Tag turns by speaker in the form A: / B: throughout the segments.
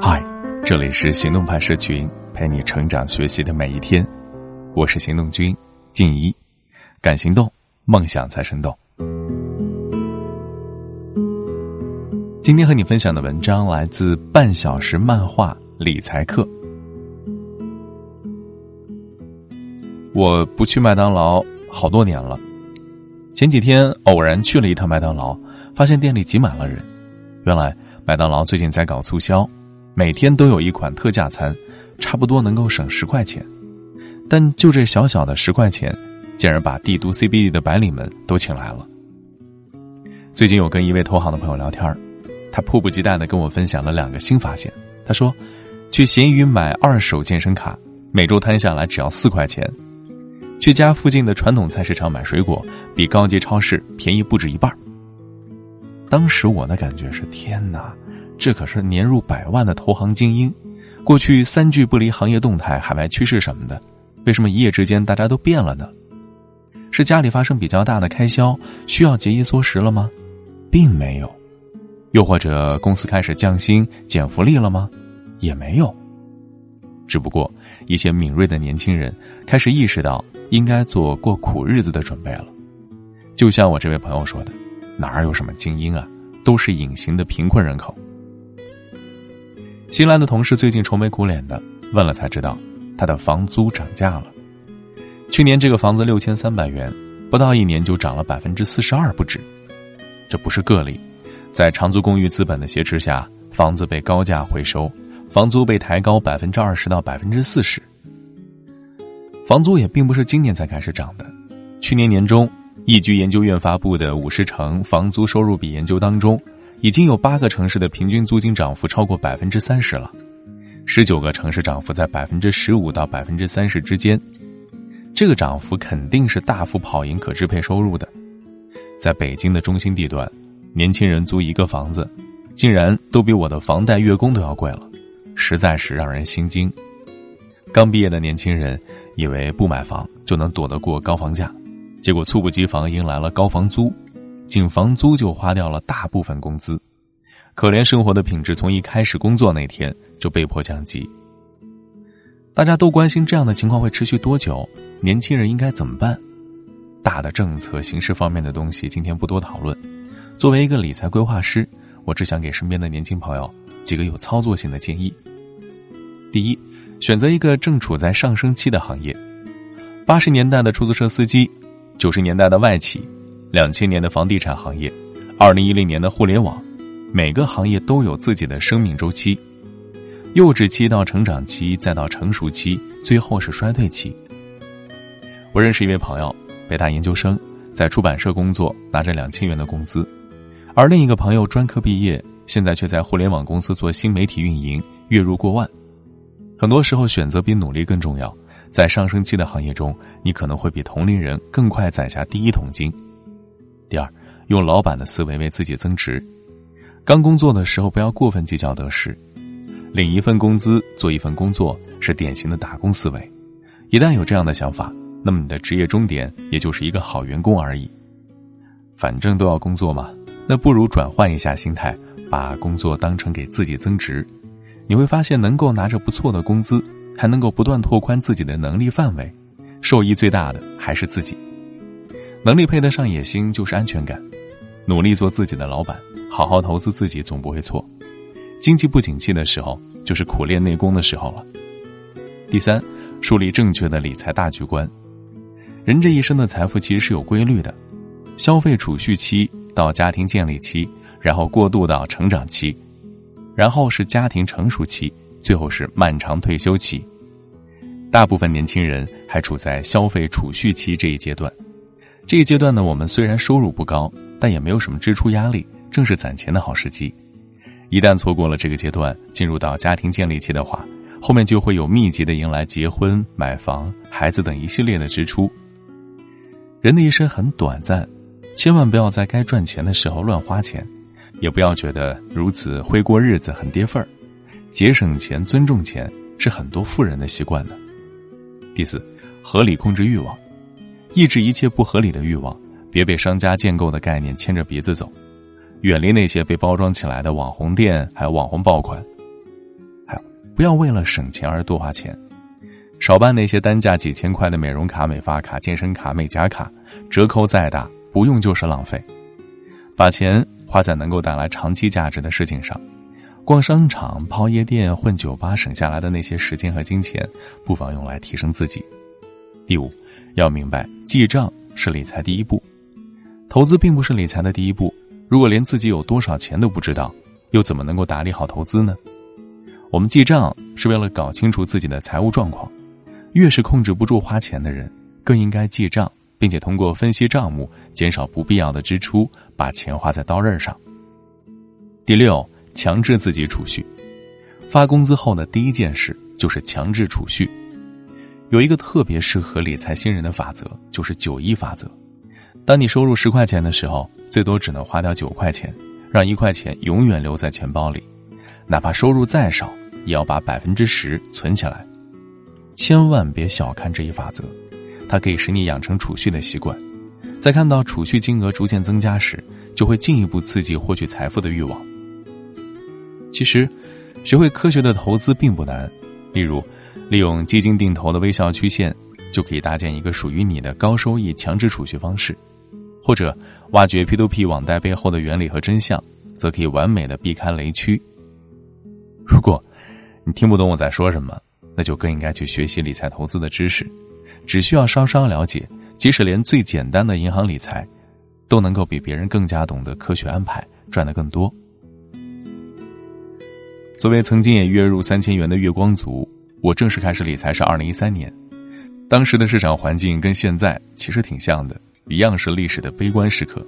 A: 嗨，这里是行动派社群，陪你成长学习的每一天。我是行动君静怡，敢行动，梦想才生动。今天和你分享的文章来自半小时漫画理财课。我不去麦当劳好多年了，前几天偶然去了一趟麦当劳，发现店里挤满了人。原来麦当劳最近在搞促销，每天都有一款特价餐，差不多能够省十块钱。但就这小小的十块钱，竟然把帝都 CBD 的白领们都请来了。最近有跟一位投行的朋友聊天他迫不及待的跟我分享了两个新发现。他说，去闲鱼买二手健身卡，每周摊下来只要四块钱。去家附近的传统菜市场买水果，比高级超市便宜不止一半。当时我的感觉是：天哪，这可是年入百万的投行精英，过去三句不离行业动态、海外趋势什么的，为什么一夜之间大家都变了呢？是家里发生比较大的开销，需要节衣缩食了吗？并没有。又或者公司开始降薪减福利了吗？也没有。只不过一些敏锐的年轻人开始意识到。应该做过苦日子的准备了，就像我这位朋友说的：“哪儿有什么精英啊，都是隐形的贫困人口。”新来的同事最近愁眉苦脸的，问了才知道，他的房租涨价了。去年这个房子六千三百元，不到一年就涨了百分之四十二不止。这不是个例，在长租公寓资本的挟持下，房子被高价回收，房租被抬高百分之二十到百分之四十。房租也并不是今年才开始涨的，去年年中，易居研究院发布的五十城房租收入比研究当中，已经有八个城市的平均租金涨幅超过百分之三十了，十九个城市涨幅在百分之十五到百分之三十之间，这个涨幅肯定是大幅跑赢可支配收入的。在北京的中心地段，年轻人租一个房子，竟然都比我的房贷月供都要贵了，实在是让人心惊。刚毕业的年轻人。以为不买房就能躲得过高房价，结果猝不及防迎来了高房租，仅房租就花掉了大部分工资，可怜生活的品质从一开始工作那天就被迫降级。大家都关心这样的情况会持续多久，年轻人应该怎么办？大的政策形势方面的东西今天不多讨论。作为一个理财规划师，我只想给身边的年轻朋友几个有操作性的建议。第一。选择一个正处在上升期的行业，八十年代的出租车司机，九十年代的外企，两千年的房地产行业，二零一零年的互联网，每个行业都有自己的生命周期，幼稚期到成长期，再到成熟期，最后是衰退期。我认识一位朋友，北大研究生，在出版社工作，拿着两千元的工资，而另一个朋友专科毕业，现在却在互联网公司做新媒体运营，月入过万。很多时候，选择比努力更重要。在上升期的行业中，你可能会比同龄人更快攒下第一桶金。第二，用老板的思维为自己增值。刚工作的时候，不要过分计较得失。领一份工资，做一份工作，是典型的打工思维。一旦有这样的想法，那么你的职业终点也就是一个好员工而已。反正都要工作嘛，那不如转换一下心态，把工作当成给自己增值。你会发现，能够拿着不错的工资，还能够不断拓宽自己的能力范围，受益最大的还是自己。能力配得上野心，就是安全感。努力做自己的老板，好好投资自己，总不会错。经济不景气的时候，就是苦练内功的时候了。第三，树立正确的理财大局观。人这一生的财富其实是有规律的：消费储蓄期到家庭建立期，然后过渡到成长期。然后是家庭成熟期，最后是漫长退休期。大部分年轻人还处在消费储蓄期这一阶段。这一阶段呢，我们虽然收入不高，但也没有什么支出压力，正是攒钱的好时机。一旦错过了这个阶段，进入到家庭建立期的话，后面就会有密集的迎来结婚、买房、孩子等一系列的支出。人的一生很短暂，千万不要在该赚钱的时候乱花钱。也不要觉得如此会过日子很跌份儿，节省钱、尊重钱是很多富人的习惯呢。第四，合理控制欲望，抑制一切不合理的欲望，别被商家建构的概念牵着鼻子走，远离那些被包装起来的网红店还有网红爆款。还有不要为了省钱而多花钱，少办那些单价几千块的美容卡、美发卡、健身卡、美甲卡，折扣再大，不用就是浪费。把钱花在能够带来长期价值的事情上，逛商场、泡夜店、混酒吧，省下来的那些时间和金钱，不妨用来提升自己。第五，要明白记账是理财第一步，投资并不是理财的第一步。如果连自己有多少钱都不知道，又怎么能够打理好投资呢？我们记账是为了搞清楚自己的财务状况。越是控制不住花钱的人，更应该记账，并且通过分析账目，减少不必要的支出，把钱花在刀刃上。第六，强制自己储蓄。发工资后的第一件事就是强制储蓄。有一个特别适合理财新人的法则，就是九一法则。当你收入十块钱的时候，最多只能花掉九块钱，让一块钱永远留在钱包里。哪怕收入再少，也要把百分之十存起来。千万别小看这一法则，它可以使你养成储蓄的习惯。在看到储蓄金额逐渐增加时，就会进一步刺激获取财富的欲望。其实，学会科学的投资并不难。例如，利用基金定投的微笑曲线，就可以搭建一个属于你的高收益强制储蓄方式；或者，挖掘 P2P 网贷背后的原理和真相，则可以完美的避开雷区。如果，你听不懂我在说什么，那就更应该去学习理财投资的知识。只需要稍稍了解，即使连最简单的银行理财，都能够比别人更加懂得科学安排，赚得更多。作为曾经也月入三千元的月光族，我正式开始理财是二零一三年。当时的市场环境跟现在其实挺像的，一样是历史的悲观时刻。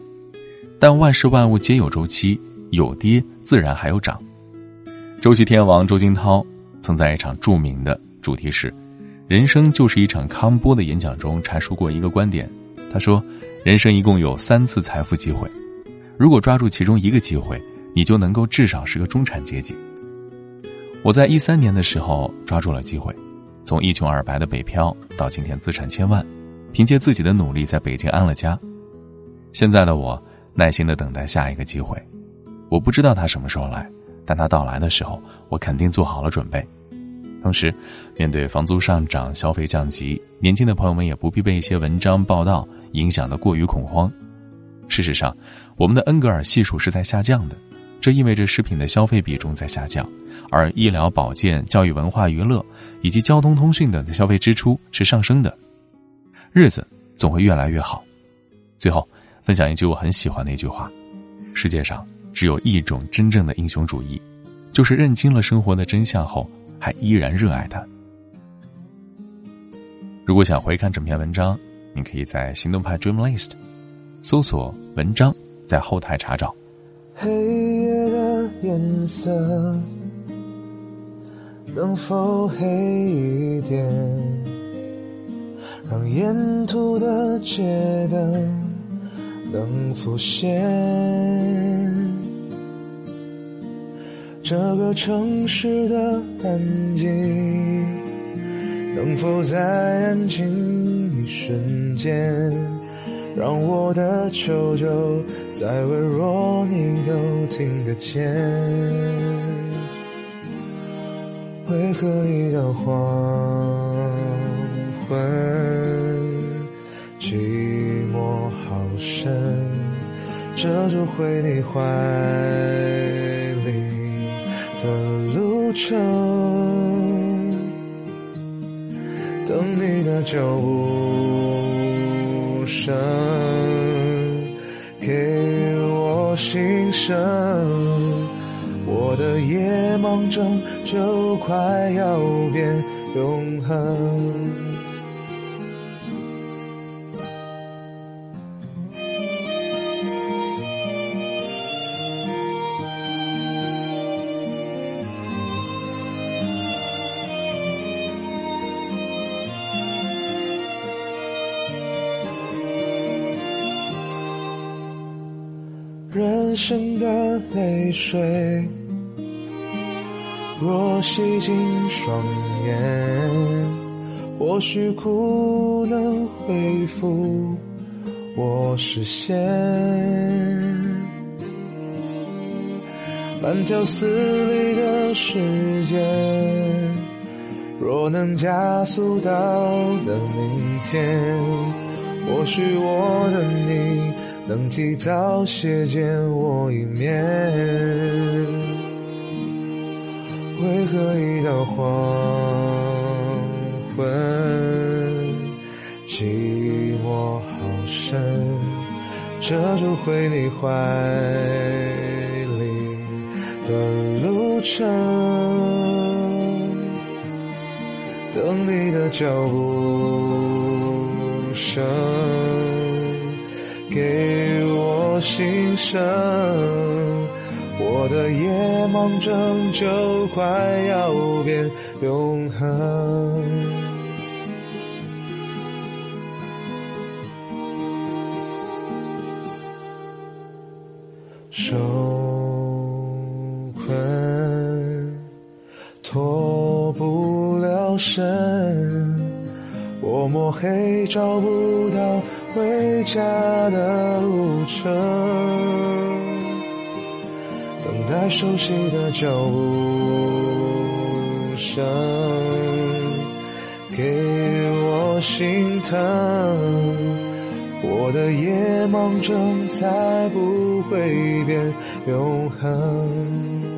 A: 但万事万物皆有周期，有跌自然还有涨。周期天王周金涛曾在一场著名的主题是“人生就是一场康波”的演讲中阐述过一个观点。他说：“人生一共有三次财富机会，如果抓住其中一个机会，你就能够至少是个中产阶级。”我在一三年的时候抓住了机会，从一穷二白的北漂到今天资产千万，凭借自己的努力在北京安了家。现在的我耐心的等待下一个机会，我不知道他什么时候来。但它到来的时候，我肯定做好了准备。同时，面对房租上涨、消费降级，年轻的朋友们也不必被一些文章报道影响的过于恐慌。事实上，我们的恩格尔系数是在下降的，这意味着食品的消费比重在下降，而医疗保健、教育文化娱乐以及交通通讯等的消费支出是上升的。日子总会越来越好。最后，分享一句我很喜欢的一句话：世界上。只有一种真正的英雄主义，就是认清了生活的真相后，还依然热爱它。如果想回看整篇文章，你可以在行动派 Dream List 搜索文章，在后台查找。
B: 黑夜的颜色能否黑一点，让沿途的街灯能浮现。这个城市的安静，能否在安静一瞬间，让我的求救再微弱你都听得见？为何一到黄昏，寂寞好深，遮住回你怀里？的路程，等你的脚步声，给我心声，我的夜梦中就快要变永恒。生的泪水，若洗净双眼，或许苦能恢复我视线。慢条斯理的时间，若能加速到的明天，或许我的你能提早些见我一面。为何一到黄昏，寂寞好深，遮住回你怀里的路程？等你的脚步声，我心声。我的夜梦症就快要变永恒。受困，脱不了。身，我摸黑找不到回家的路程，等待熟悉的脚步声，给我心疼，我的夜盲症才不会变永恒。